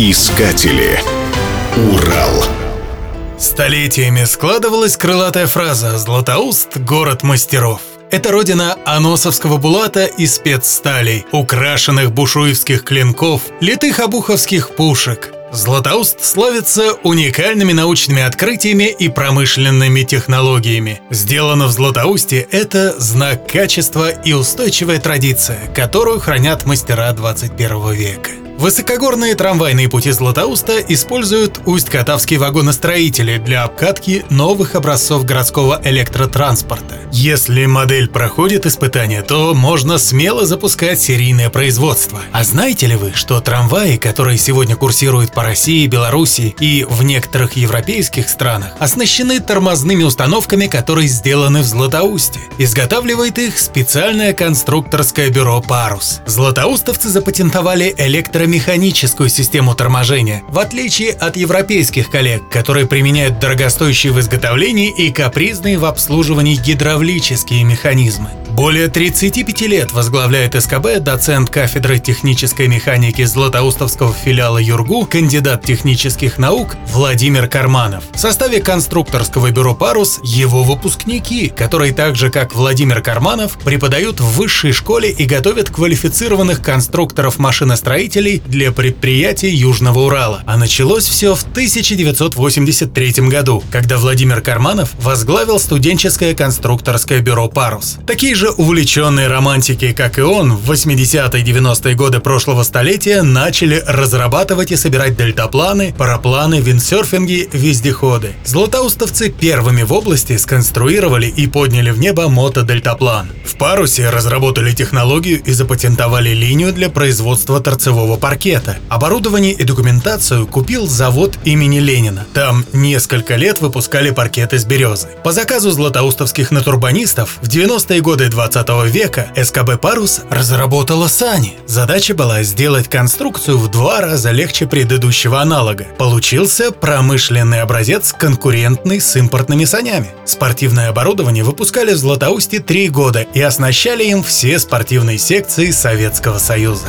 Искатели. Урал. Столетиями складывалась крылатая фраза «Златоуст – город мастеров». Это родина аносовского булата и спецсталей, украшенных бушуевских клинков, литых обуховских пушек. Златоуст славится уникальными научными открытиями и промышленными технологиями. Сделано в Златоусте – это знак качества и устойчивая традиция, которую хранят мастера 21 века. Высокогорные трамвайные пути Златоуста используют усть-катавские вагоностроители для обкатки новых образцов городского электротранспорта. Если модель проходит испытания, то можно смело запускать серийное производство. А знаете ли вы, что трамваи, которые сегодня курсируют по России, Беларуси и в некоторых европейских странах, оснащены тормозными установками, которые сделаны в Златоусте. Изготавливает их специальное конструкторское бюро «Парус». Златоустовцы запатентовали электро механическую систему торможения, в отличие от европейских коллег, которые применяют дорогостоящие в изготовлении и капризные в обслуживании гидравлические механизмы. Более 35 лет возглавляет СКБ доцент кафедры технической механики Златоустовского филиала ЮРГУ, кандидат технических наук Владимир Карманов. В составе конструкторского бюро «Парус» его выпускники, которые так же, как Владимир Карманов, преподают в высшей школе и готовят квалифицированных для предприятий Южного Урала. А началось все в 1983 году, когда Владимир Карманов возглавил студенческое конструкторское бюро «Парус». Такие же увлеченные романтики, как и он, в 80-е 90-е годы прошлого столетия начали разрабатывать и собирать дельтапланы, парапланы, виндсерфинги, вездеходы. Златоустовцы первыми в области сконструировали и подняли в небо мотодельтаплан. В парусе разработали технологию и запатентовали линию для производства торцевого паркета. Оборудование и документацию купил завод имени Ленина. Там несколько лет выпускали паркет из березы. По заказу златоустовских натурбанистов в 90-е годы 20 века СКБ «Парус» разработала сани. Задача была сделать конструкцию в два раза легче предыдущего аналога. Получился промышленный образец, конкурентный с импортными санями. Спортивное оборудование выпускали в Златоусте три года и оснащали им все спортивные секции Советского Союза.